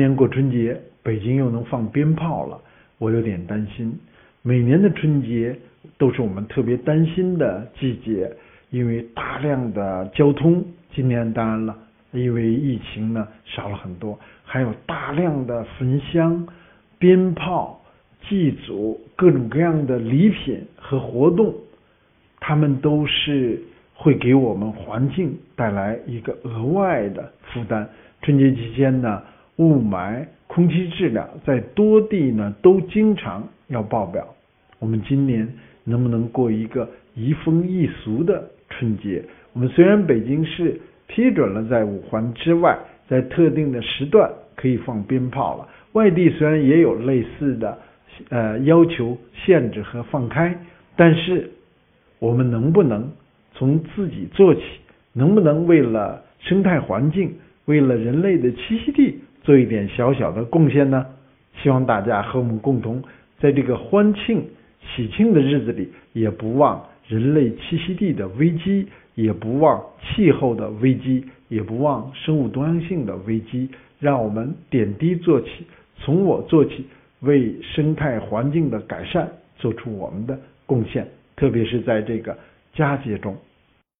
年过春节，北京又能放鞭炮了，我有点担心。每年的春节都是我们特别担心的季节，因为大量的交通。今年当然了，因为疫情呢少了很多，还有大量的焚香、鞭炮、祭祖、各种各样的礼品和活动，他们都是会给我们环境带来一个额外的负担。春节期间呢。雾霾、空气质量在多地呢都经常要爆表。我们今年能不能过一个移风易俗的春节？我们虽然北京市批准了在五环之外，在特定的时段可以放鞭炮了，外地虽然也有类似的呃要求、限制和放开，但是我们能不能从自己做起？能不能为了生态环境，为了人类的栖息地？做一点小小的贡献呢？希望大家和我们共同在这个欢庆喜庆的日子里，也不忘人类栖息地的危机，也不忘气候的危机，也不忘生物多样性的危机。让我们点滴做起，从我做起，为生态环境的改善做出我们的贡献。特别是在这个佳节中。